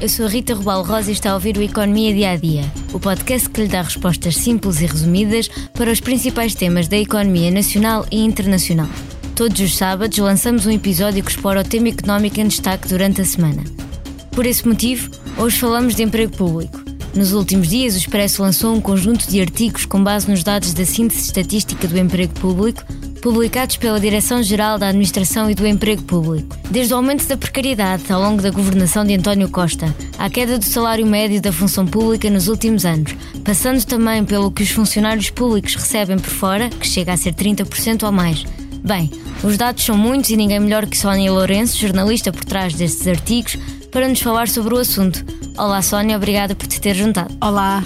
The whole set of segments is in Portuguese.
eu sou Rita Rubal Rosa e está a ouvir o Economia Dia a Dia, o podcast que lhe dá respostas simples e resumidas para os principais temas da economia nacional e internacional. Todos os sábados lançamos um episódio que explora o tema económico em destaque durante a semana. Por esse motivo, hoje falamos de emprego público. Nos últimos dias, o Expresso lançou um conjunto de artigos com base nos dados da síntese estatística do emprego público, publicados pela Direção-Geral da Administração e do Emprego Público. Desde o aumento da precariedade ao longo da governação de António Costa, à queda do salário médio da função pública nos últimos anos, passando também pelo que os funcionários públicos recebem por fora, que chega a ser 30% ou mais. Bem, os dados são muitos e ninguém melhor que Sónia Lourenço, jornalista por trás destes artigos, para nos falar sobre o assunto. Olá, Sónia, obrigada por te ter juntado. Olá.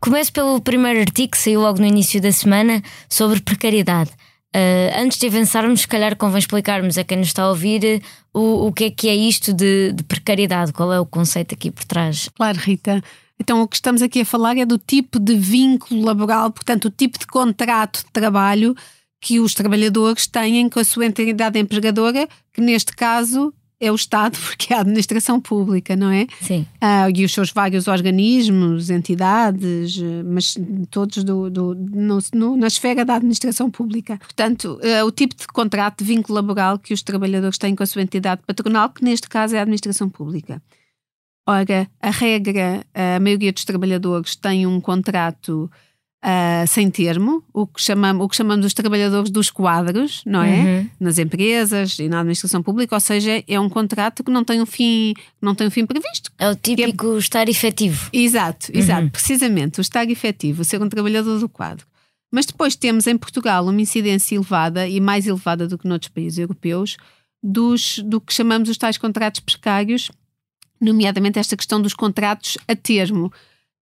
Começo pelo primeiro artigo que saiu logo no início da semana sobre precariedade. Uh, antes de avançarmos, se calhar convém explicarmos a quem nos está a ouvir o, o que é que é isto de, de precariedade, qual é o conceito aqui por trás. Claro, Rita. Então, o que estamos aqui a falar é do tipo de vínculo laboral, portanto, o tipo de contrato de trabalho que os trabalhadores têm com a sua entidade empregadora, que neste caso é o Estado, porque é a administração pública, não é? Sim. Ah, e os seus vários organismos, entidades, mas todos do, do no, no, na esfera da administração pública. Portanto, ah, o tipo de contrato de vínculo laboral que os trabalhadores têm com a sua entidade patronal, que neste caso é a administração pública. Ora, a regra, a maioria dos trabalhadores tem um contrato uh, sem termo, o que, chamamos, o que chamamos os trabalhadores dos quadros, não é? Uhum. Nas empresas e na administração pública, ou seja, é um contrato que não tem um fim, não tem um fim previsto. É o típico é... estar efetivo. Exato, exato, uhum. precisamente, o estar efetivo, ser um trabalhador do quadro. Mas depois temos em Portugal uma incidência elevada e mais elevada do que noutros países europeus dos, do que chamamos os tais contratos precários, nomeadamente esta questão dos contratos a termo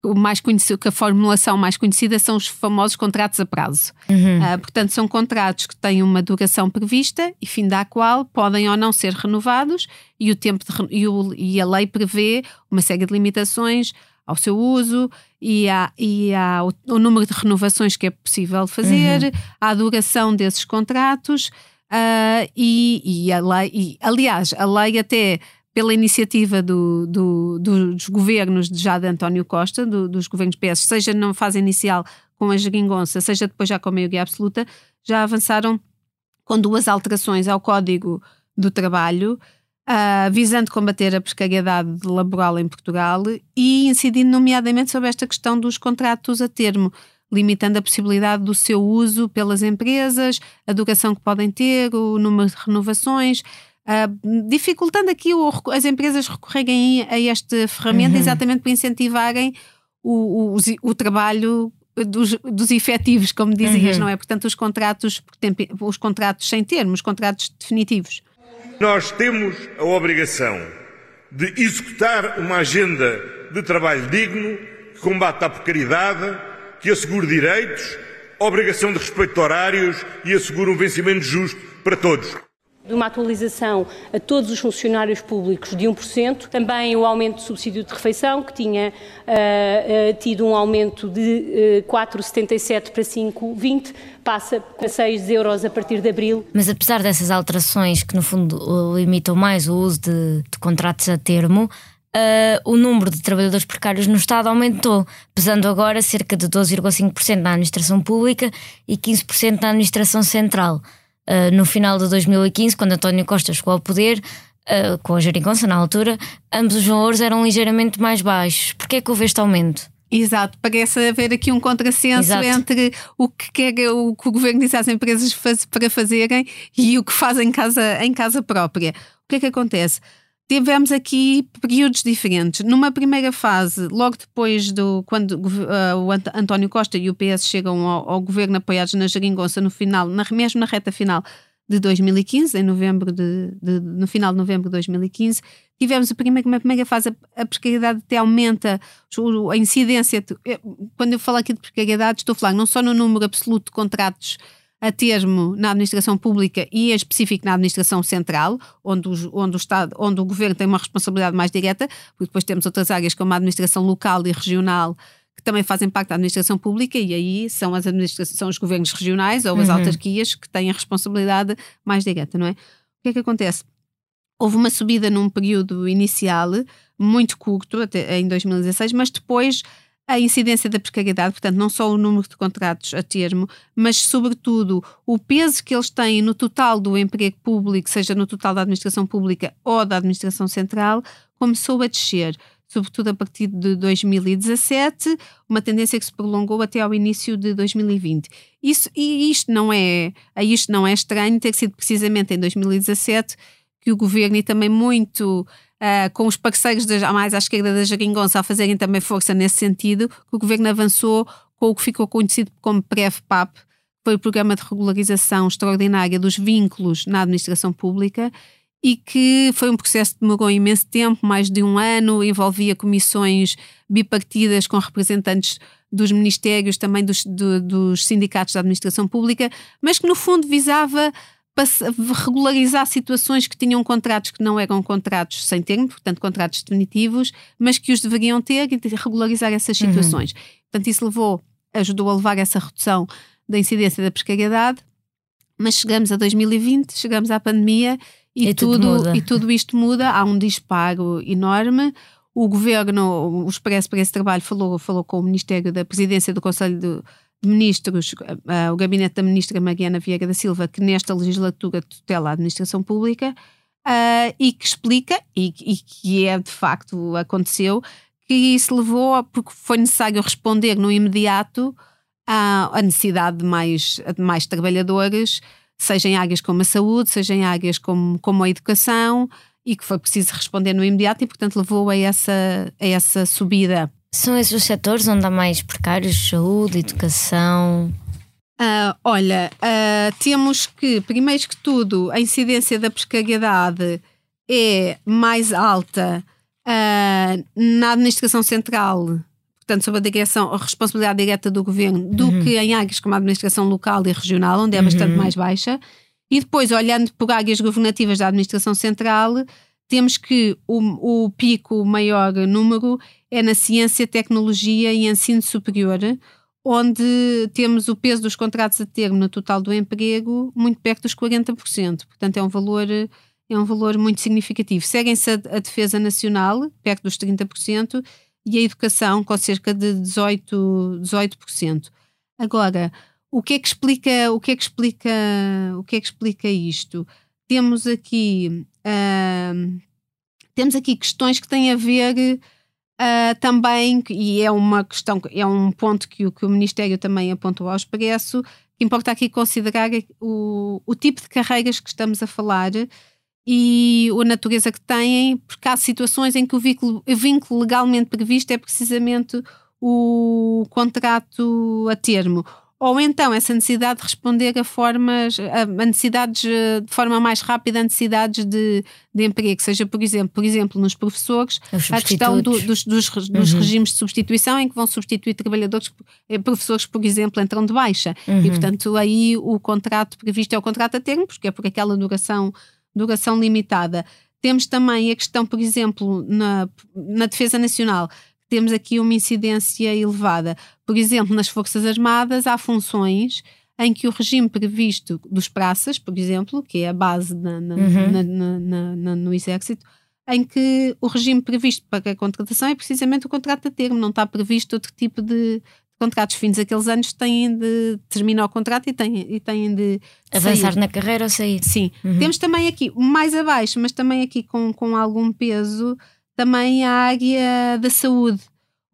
o mais conhecido, que a formulação mais conhecida são os famosos contratos a prazo. Uhum. Uh, portanto, são contratos que têm uma duração prevista e fim da qual podem ou não ser renovados e, o tempo de, e, o, e a lei prevê uma série de limitações ao seu uso e, há, e há o, o, número de renovações que é possível fazer, uhum. a duração desses contratos uh, e, e, a lei, e, aliás, a lei até pela iniciativa do, do, dos governos de já de António Costa, do, dos governos PS, seja na fase inicial com a geringonça, seja depois já com a maioria absoluta, já avançaram com duas alterações ao Código do Trabalho, uh, visando combater a precariedade laboral em Portugal e incidindo nomeadamente sobre esta questão dos contratos a termo, limitando a possibilidade do seu uso pelas empresas, a duração que podem ter, o número de renovações. Uh, dificultando aqui o, as empresas recorrerem a esta ferramenta uhum. exatamente para incentivarem o, o, o trabalho dos, dos efetivos, como dizias, uhum. não é? Portanto, os contratos, os contratos sem termos, os contratos definitivos. Nós temos a obrigação de executar uma agenda de trabalho digno, que combate a precariedade, que assegure direitos, obrigação de respeito de horários e assegure um vencimento justo para todos de uma atualização a todos os funcionários públicos de 1%, também o aumento do subsídio de refeição, que tinha uh, uh, tido um aumento de uh, 4,77 para 5,20, passa para 6 euros a partir de abril. Mas apesar dessas alterações que no fundo limitam mais o uso de, de contratos a termo, Uh, o número de trabalhadores precários no Estado aumentou, pesando agora cerca de 12,5% na administração pública e 15% na administração central. Uh, no final de 2015, quando António Costa chegou ao poder, uh, com a Jeringonça na altura, ambos os valores eram ligeiramente mais baixos. Porquê é que houve este aumento? Exato, parece haver aqui um contrassenso Exato. entre o que, quer, o que o governo diz às empresas faz, para fazerem e o que fazem em casa, em casa própria. O que é que acontece? Tivemos aqui períodos diferentes. Numa primeira fase, logo depois do quando uh, o António Costa e o PS chegam ao, ao governo apoiados na Jeringonça no final, na, mesmo na reta final de 2015, em novembro de, de, no final de novembro de 2015, tivemos a primeira, uma primeira fase, a, a precariedade até aumenta, a incidência, quando eu falo aqui de precariedade, estou a falar não só no número absoluto de contratos a termo na administração pública e em específico na administração central, onde o, onde o Estado, onde o governo tem uma responsabilidade mais direta, porque depois temos outras áreas como a administração local e regional que também fazem parte da administração pública e aí são as administrações, são os governos regionais ou as uhum. autarquias que têm a responsabilidade mais direta, não é? O que é que acontece? houve uma subida num período inicial, muito curto, até em 2016, mas depois a incidência da precariedade, portanto, não só o número de contratos a termo, mas, sobretudo, o peso que eles têm no total do emprego público, seja no total da administração pública ou da administração central, começou a descer, sobretudo a partir de 2017, uma tendência que se prolongou até ao início de 2020. Isso, e isto não é, isto não é estranho ter sido precisamente em 2017 que o governo e também muito uh, com os parceiros de, mais à esquerda da Jeringonça a fazerem também força nesse sentido, que o governo avançou com o que ficou conhecido como PREV-PAP, que foi o Programa de Regularização Extraordinária dos Vínculos na Administração Pública, e que foi um processo que demorou imenso tempo, mais de um ano, envolvia comissões bipartidas com representantes dos ministérios, também dos, do, dos sindicatos da administração pública, mas que no fundo visava regularizar situações que tinham contratos que não eram contratos sem termo, portanto, contratos definitivos, mas que os deveriam ter e regularizar essas uhum. situações. Uhum. Portanto, isso levou, ajudou a levar essa redução da incidência da precariedade, mas chegamos a 2020, chegamos à pandemia e, e tudo, tudo e tudo isto muda, há um disparo enorme. O governo, o Expresso para esse trabalho, falou, falou com o Ministério da Presidência do Conselho de ministros, uh, o gabinete da ministra Mariana Vieira da Silva, que nesta legislatura tutela a administração pública uh, e que explica, e, e, que é de facto aconteceu, que isso levou, porque foi necessário responder no imediato à, à necessidade de mais, de mais trabalhadores, seja em áreas como a saúde, seja em áreas como, como a educação, e que foi preciso responder no imediato e, portanto, levou a essa, a essa subida são esses os setores onde há mais precários? Saúde, educação? Uh, olha, uh, temos que, primeiro que tudo, a incidência da precariedade é mais alta uh, na administração central, portanto, sob a direção, a responsabilidade direta do governo, do uhum. que em áreas como a administração local e regional, onde é bastante uhum. mais baixa. E depois, olhando por áreas governativas da administração central, temos que o, o pico, maior número, é na ciência, tecnologia e ensino superior, onde temos o peso dos contratos a termo no total do emprego muito perto dos 40%. Portanto, é um valor, é um valor muito significativo. Seguem-se a, a, defesa nacional, perto dos 30%, e a educação, com cerca de 18%. 18%. Agora, o que é que explica, o que é que explica, o que é que explica isto? Temos aqui Temos aqui questões que têm a ver uh, também, e é uma questão, é um ponto que o, que o Ministério também apontou ao Expresso, que importa aqui considerar o, o tipo de carreiras que estamos a falar e a natureza que têm, porque há situações em que o vínculo, o vínculo legalmente previsto é precisamente o contrato a termo ou então essa necessidade de responder a formas, a, necessidades eh, de forma mais rápida a necessidades de, de emprego, seja por exemplo, por exemplo, nos professores, a questão do, dos, dos, dos uhum. regimes de substituição em que vão substituir trabalhadores, eh, professores, por exemplo, entram de baixa. Uhum. E portanto aí o contrato previsto é o contrato a termo, porque é por aquela duração, duração limitada. Temos também a questão, por exemplo, na, na defesa nacional, temos aqui uma incidência elevada. Por exemplo, nas Forças Armadas há funções em que o regime previsto dos praças, por exemplo, que é a base na, na, uhum. na, no Exército, em que o regime previsto para a contratação é precisamente o contrato a termo, não está previsto outro tipo de contratos fins aqueles anos têm de terminar o contrato e têm, e têm de avançar sair. na carreira ou sair. Sim. Uhum. Temos também aqui, mais abaixo, mas também aqui com, com algum peso, também a área da saúde,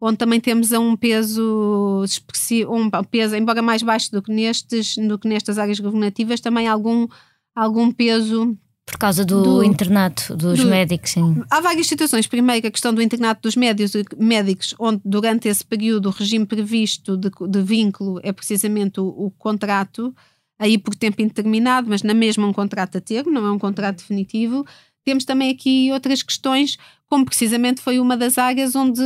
onde também temos um peso expressivo, um peso, embora mais baixo do que nestes, do que nestas áreas governativas, também algum, algum peso por causa do, do internato dos do, médicos, sim. Há várias situações. Primeiro, a questão do internato dos médicos, médicos onde durante esse período o regime previsto de, de vínculo é precisamente o, o, contrato, aí por tempo indeterminado, mas na mesma um contrato a termo, não é um contrato definitivo. Temos também aqui outras questões, como precisamente foi uma das áreas onde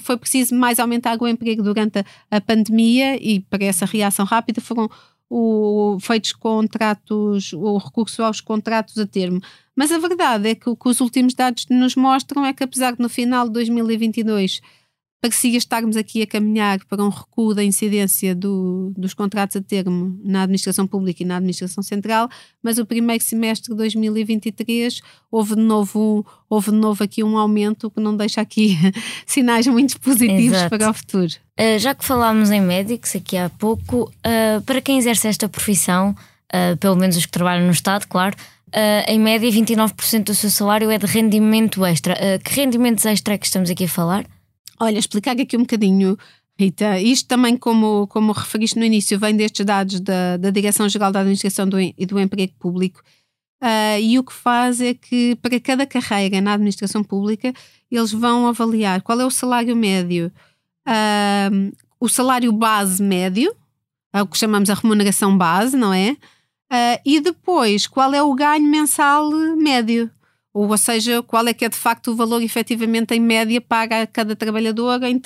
foi preciso mais aumentar o emprego durante a, a pandemia e para essa reação rápida foram o, feitos contratos, o recurso aos contratos a termo. Mas a verdade é que o que os últimos dados nos mostram é que apesar de no final de 2022 parecia estarmos aqui a caminhar para um recuo da incidência do, dos contratos a termo na administração pública e na administração central, mas o primeiro semestre de 2023 houve de novo, houve de novo aqui um aumento que não deixa aqui sinais muito positivos Exato. para o futuro. Uh, já que falámos em médicos aqui há pouco, uh, para quem exerce esta profissão, uh, pelo menos os que trabalham no Estado, claro, em média 29% do seu salário é de rendimento extra. que rendimentos extra é que estamos aqui a falar? Olha, explicar aqui um bocadinho, Rita. Isto também, como, como referiste no início, vem destes dados da, da Direção-Geral da Administração do, e do Emprego Público. Uh, e o que faz é que, para cada carreira na administração pública, eles vão avaliar qual é o salário médio, uh, o salário base médio, é o que chamamos a remuneração base, não é? Uh, e depois, qual é o ganho mensal médio ou, seja, qual é que é de facto o valor efetivamente em média paga a cada trabalhador em,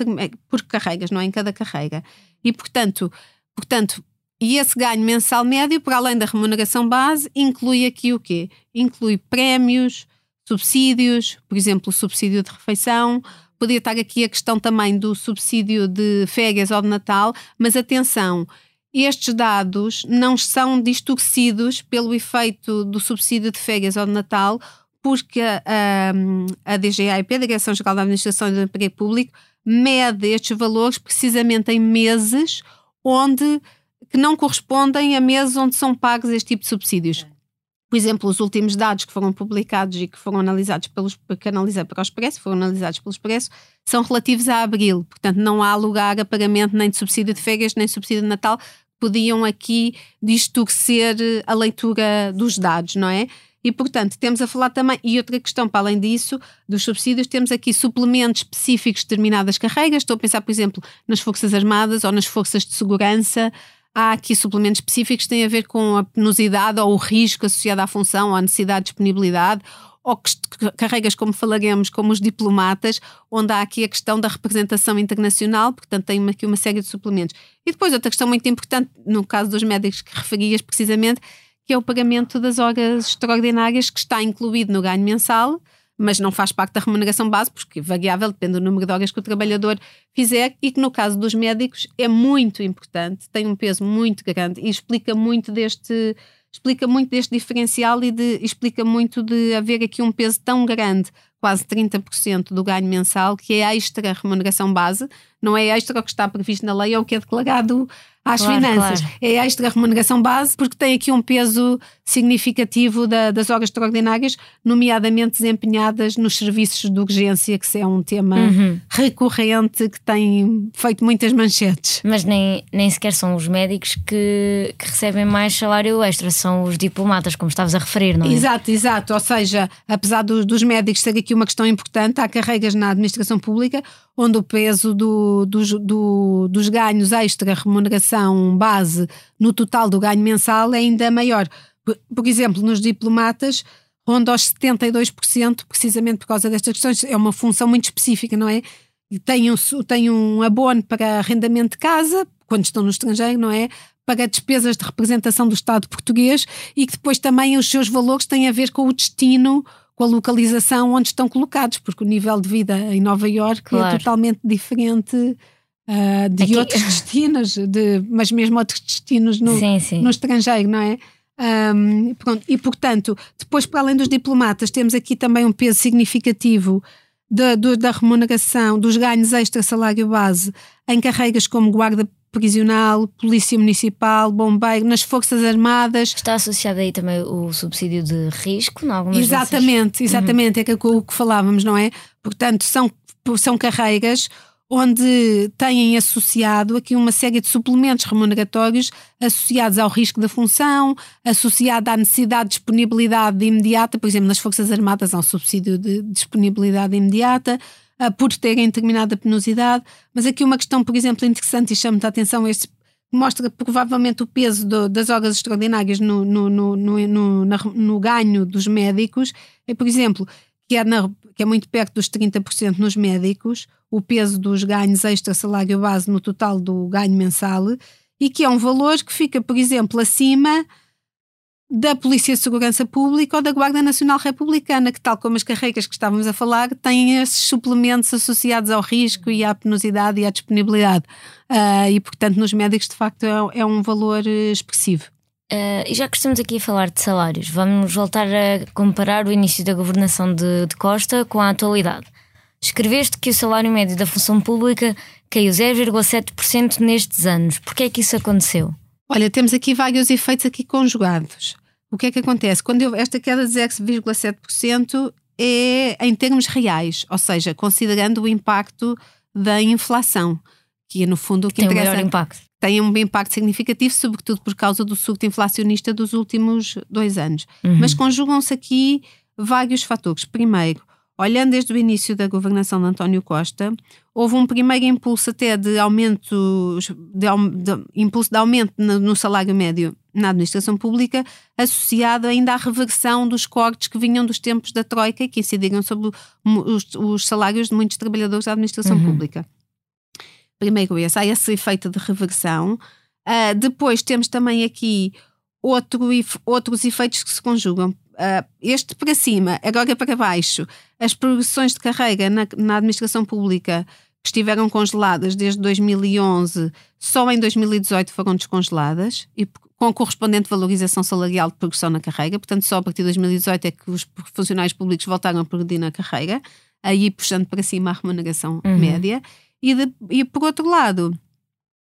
por carregas, não é? Em cada carrega. E portanto, portanto, e esse ganho mensal médio, para além da remuneração base, inclui aqui o quê? Inclui prémios, subsídios, por exemplo, o subsídio de refeição, podia estar aqui a questão também do subsídio de férias ou de Natal, mas atenção, estes dados não são distorcidos pelo efeito do subsídio de férias ou de Natal, porque a, a DGAIP, a Direção-Geral da Administração e do Emprego Público, mede estes valores precisamente em meses onde que não correspondem a meses onde são pagos este tipo de subsídios. Por exemplo, os últimos dados que foram publicados e que foram analisados pelos que analisei para o Expresso, foram analisados pelo Expresso, são relativos a abril. Portanto, não há lugar a pagamento nem de subsídio de férias, nem de subsídio de Natal. Podiam aqui distorcer a leitura dos dados, não é? E, portanto, temos a falar também, e outra questão para além disso, dos subsídios, temos aqui suplementos específicos de determinadas carreiras. Estou a pensar, por exemplo, nas Forças Armadas ou nas Forças de Segurança. Há aqui suplementos específicos que têm a ver com a penosidade ou o risco associado à função, ou à necessidade de disponibilidade, ou carreiras, como falaremos, como os diplomatas, onde há aqui a questão da representação internacional, portanto, tem aqui uma série de suplementos. E depois, outra questão muito importante, no caso dos médicos que referias precisamente, que é o pagamento das horas extraordinárias que está incluído no ganho mensal, mas não faz parte da remuneração base, porque é variável, depende do número de horas que o trabalhador fizer, e que no caso dos médicos é muito importante, tem um peso muito grande e explica muito deste explica muito deste diferencial e de, explica muito de haver aqui um peso tão grande, quase 30% do ganho mensal, que é a extra remuneração base, não é extra o que está previsto na lei ou o que é declarado às claro, finanças. Claro. É a extra remuneração base, porque tem aqui um peso significativo da, das horas extraordinárias, nomeadamente desempenhadas nos serviços de urgência, que é um tema uhum. recorrente que tem feito muitas manchetes. Mas nem, nem sequer são os médicos que, que recebem mais salário extra, são os diplomatas, como estavas a referir, não é? Exato, exato. Ou seja, apesar do, dos médicos ser aqui uma questão importante, há carreiras na administração pública onde o peso do, do, do, dos ganhos extra remuneração base no total do ganho mensal é ainda maior. Por, por exemplo, nos diplomatas ronda aos 72%, precisamente por causa destas questões. É uma função muito específica, não é? Tem um, tem um abono para arrendamento de casa, quando estão no estrangeiro, não é? Para despesas de representação do Estado português e que depois também os seus valores têm a ver com o destino com a localização onde estão colocados, porque o nível de vida em Nova Iorque é claro. é totalmente diferente uh, de Aqui... outros destinos, de, mas mesmo outros destinos no, sim, sim. no estrangeiro, não é? Um, pronto, e portanto, depois, para além dos diplomatas, temos aqui também um peso significativo da, da remuneração, dos ganhos extra salário base em carreiras como guarda prisional, polícia municipal, bombeiro, nas forças armadas. Está associado aí também o subsídio de risco, em algumas Exatamente, vezes? exatamente, uhum. é o que falávamos, não é? Portanto, são, são carreiras onde têm associado aqui uma série de suplementos remuneratórios associados ao risco da função, associado à necessidade de disponibilidade imediata, por exemplo, nas Forças Armadas há um subsídio de disponibilidade imediata, por terem determinada penosidade. Mas aqui uma questão, por exemplo, interessante e chama-te a atenção, este mostra provavelmente o peso do, das horas extraordinárias no, no, no, no, no ganho dos médicos, é, por exemplo, que é, na, que é muito perto dos 30% nos médicos, o peso dos ganhos extra salário base no total do ganho mensal, e que é um valor que fica, por exemplo, acima da Polícia de Segurança Pública ou da Guarda Nacional Republicana, que, tal como as carreiras que estávamos a falar, têm esses suplementos associados ao risco e à penosidade e à disponibilidade. Uh, e, portanto, nos médicos, de facto, é, é um valor uh, expressivo. Uh, e já que estamos aqui a falar de salários, vamos voltar a comparar o início da governação de, de Costa com a atualidade. Escreveste que o salário médio da função pública caiu 0,7% nestes anos. Por que é que isso aconteceu? Olha, temos aqui vários efeitos aqui conjugados. O que é que acontece? Quando eu, esta queda de 0,7% é em termos reais, ou seja, considerando o impacto da inflação, que é no fundo o que tem interessa. Um maior impacto. Tem um impacto significativo, sobretudo por causa do surto inflacionista dos últimos dois anos. Uhum. Mas conjugam-se aqui vários fatores. Primeiro, olhando desde o início da governação de António Costa, houve um primeiro impulso até de aumento, de, de impulso de aumento no, no, salário médio na administração pública, associado ainda à reversão dos cortes que vinham dos tempos da Troika e que incidiram sobre os, os salários de muitos trabalhadores da administração uhum. pública. Primeiro esse, há esse efeito de reversão. Uh, depois temos também aqui outro, outros efeitos que se conjugam. Uh, este para cima, agora para baixo, as progressões de carreira na, na, administração pública que estiveram congeladas desde 2011, só em 2018 foram descongeladas e com correspondente valorização salarial de progressão na carreira, portanto só a partir de 2018 é que os funcionários públicos voltaram a progredir na carreira, aí puxando para cima a remuneração uhum. média. E, de, e por outro lado,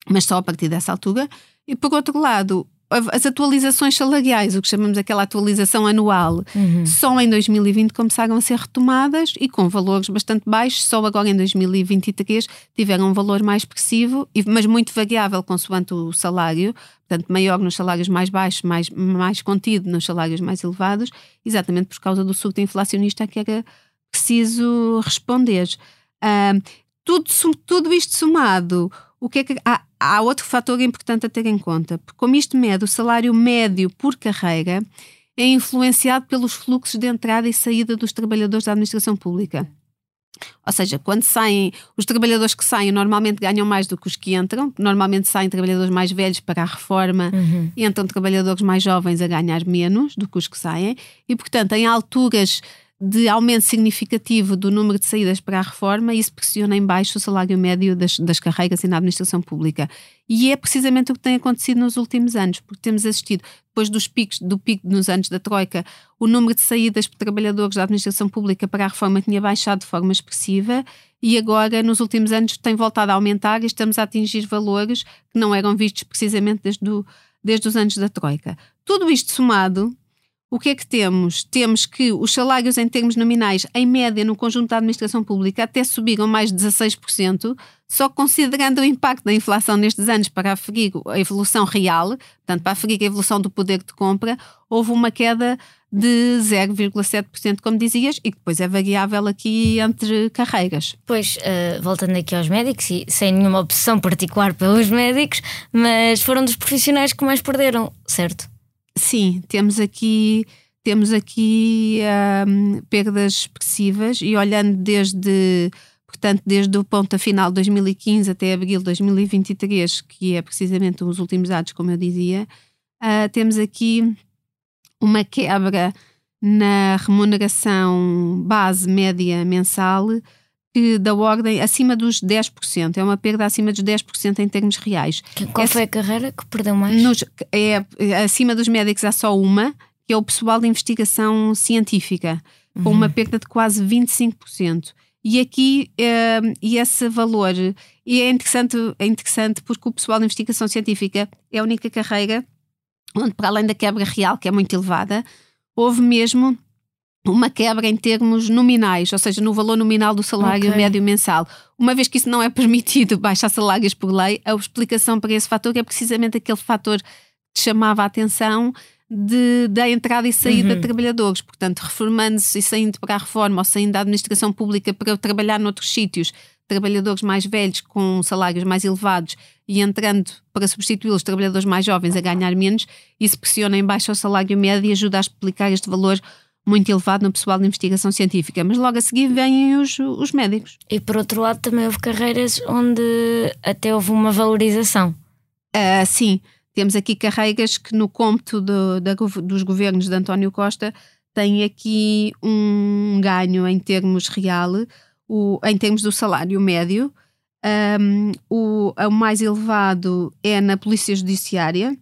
mas só a partir dessa altura, e por outro lado, as atualizações salariais, o que chamamos aquela atualização anual, uhum. só em 2020 começaram a ser retomadas e com valores bastante baixos, só agora em 2023 tiveram um valor mais expressivo, mas muito variável consoante o salário, portanto maior nos salários mais baixos, mais, mais contido nos salários mais elevados, exatamente por causa do surto inflacionista a que era preciso responder. Uh, tudo, tudo isto somado, o que é que há, há outro fator importante a ter em conta, porque como isto mede o salário médio por carreira, é influenciado pelos fluxos de entrada e saída dos trabalhadores da administração pública. Ou seja, quando saem, os trabalhadores que saem normalmente ganham mais do que os que entram, normalmente saem trabalhadores mais velhos para a reforma, uhum. entram trabalhadores mais jovens a ganhar menos do que os que saem, e portanto, em alturas de aumento significativo do número de saídas para a reforma isso pressiona em baixo o salário médio das, das carreiras e na administração pública. E é precisamente o que tem acontecido nos últimos anos, porque temos assistido, depois dos picos, do pico nos anos da Troika, o número de saídas por trabalhadores da administração pública para a reforma tinha baixado de forma expressiva e agora, nos últimos anos, tem voltado a aumentar e estamos a atingir valores que não eram vistos precisamente desde, do, desde os anos da Troika. Tudo isto somado o que é que temos? Temos que os salários em termos nominais, em média, no conjunto da administração pública, até subiram mais de 16%, só considerando o impacto da inflação nestes anos para aferir a evolução real, portanto, para aferir a evolução do poder de compra, houve uma queda de 0,7%, como dizias, e depois é variável aqui entre carreiras. Pois, uh, voltando aqui aos médicos, e sem nenhuma opção particular pelos médicos, mas foram dos profissionais que mais perderam, certo? Sim, temos aqui temos aqui um, perdas expressivas e olhando desde portanto desde o ponto final de 2015 até abril de 2023 que é precisamente os últimos dados como eu dizia uh, temos aqui uma quebra na remuneração base média mensal da ordem acima dos 10%, é uma perda acima dos 10% em termos reais. Qual Essa, foi a carreira que perdeu mais? Nos, é, acima dos médicos há só uma, que é o pessoal de investigação científica, uhum. com uma perda de quase 25%. E aqui é, e esse valor e é interessante, é interessante porque o pessoal de investigação científica é a única carreira onde, para além da quebra real, que é muito elevada, houve mesmo uma quebra em termos nominais, ou seja, no valor nominal do salário okay. médio mensal. Uma vez que isso não é permitido baixar salários por lei, a explicação para esse fator é precisamente aquele fator que chamava a atenção de, da entrada e saída uhum. de trabalhadores. Portanto, reformando-se e saindo para a reforma ou saindo da administração pública para trabalhar noutros sítios, trabalhadores mais velhos com salários mais elevados e entrando para substituir os trabalhadores mais jovens a ganhar menos, isso pressiona em baixo o salário médio e ajuda a explicar este valor muito elevado no pessoal de investigação científica, mas logo a seguir vêm os, os médicos. E por outro lado também houve carreiras onde até houve uma valorização. Uh, sim, temos aqui carreiras que no cômputo do, da, dos governos de António Costa têm aqui um ganho em termos real, o, em termos do salário médio. Um, o, o mais elevado é na Polícia Judiciária,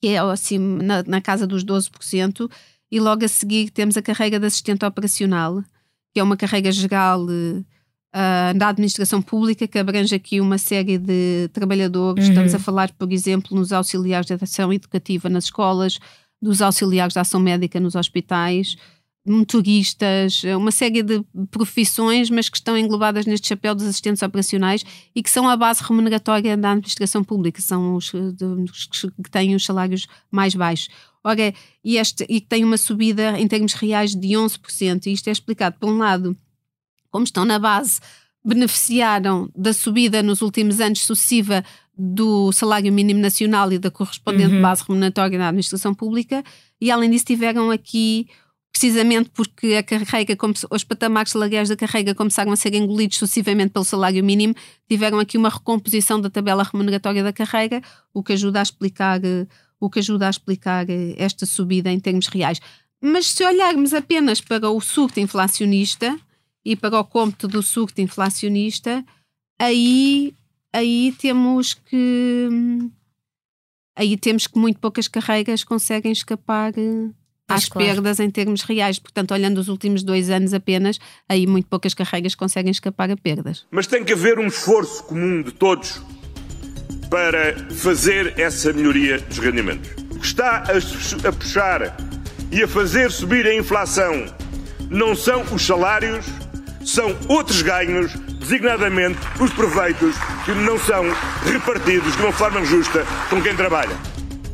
que é assim, na, na casa dos 12%, e logo a seguir temos a carreira de assistente operacional, que é uma carreira geral uh, da administração pública que abrange aqui uma série de trabalhadores. Uhum. Estamos a falar, por exemplo, nos auxiliares de ação educativa nas escolas, dos auxiliares de ação médica nos hospitais, motoristas, uma série de profissões, mas que estão englobadas neste chapéu dos assistentes operacionais e que são a base remuneratória da administração pública, são os, os que têm os salários mais baixos. Ora, e, este, e tem uma subida em termos reais de 11%, e isto é explicado, por um lado, como estão na base, beneficiaram da subida nos últimos anos sucessiva do salário mínimo nacional e da correspondente uhum. base remuneratória na administração pública, e além disso tiveram aqui precisamente porque a carrega, os patamares salariais da carrega começaram a ser engolidos sucessivamente pelo salário mínimo, tiveram aqui uma recomposição da tabela remuneratória da carrega, o que ajuda a explicar, o que ajuda a explicar esta subida em termos reais. Mas se olharmos apenas para o surto inflacionista e para o cômputo do surto inflacionista, aí, aí temos que aí temos que muito poucas carreiras conseguem escapar às claro. perdas em termos reais. Portanto, olhando os últimos dois anos apenas, aí muito poucas carreiras conseguem escapar a perdas. Mas tem que haver um esforço comum de todos para fazer essa melhoria dos rendimentos. O que está a, puxar e a fazer subir a inflação não são os salários, são outros ganhos, designadamente os proveitos que não são repartidos de uma forma justa com quem trabalha.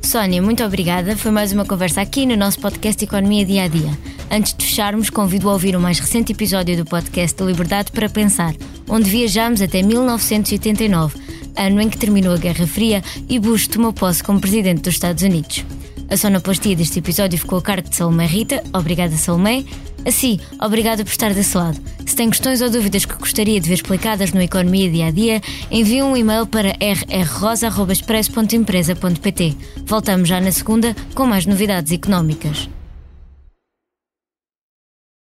Sónia, muito obrigada. Foi mais uma conversa aqui no nosso podcast Economia Dia a Dia. Antes de fecharmos, convido a ouvir o mais recente episódio do podcast da Liberdade para Pensar, onde viajamos até 1989, ano em que terminou a Guerra Fria e Bush tomou posse como presidente dos Estados Unidos. A sonoplastia deste episódio ficou a cargo de Salomé Rita. Obrigada, Salomé. Assim, obrigada por estar desse lado. Se tem questões ou dúvidas que gostaria de ver explicadas no Economia Dia a Dia, envie um e-mail para rrrosa.expresso.empresa.pt. Voltamos já na segunda com mais novidades económicas.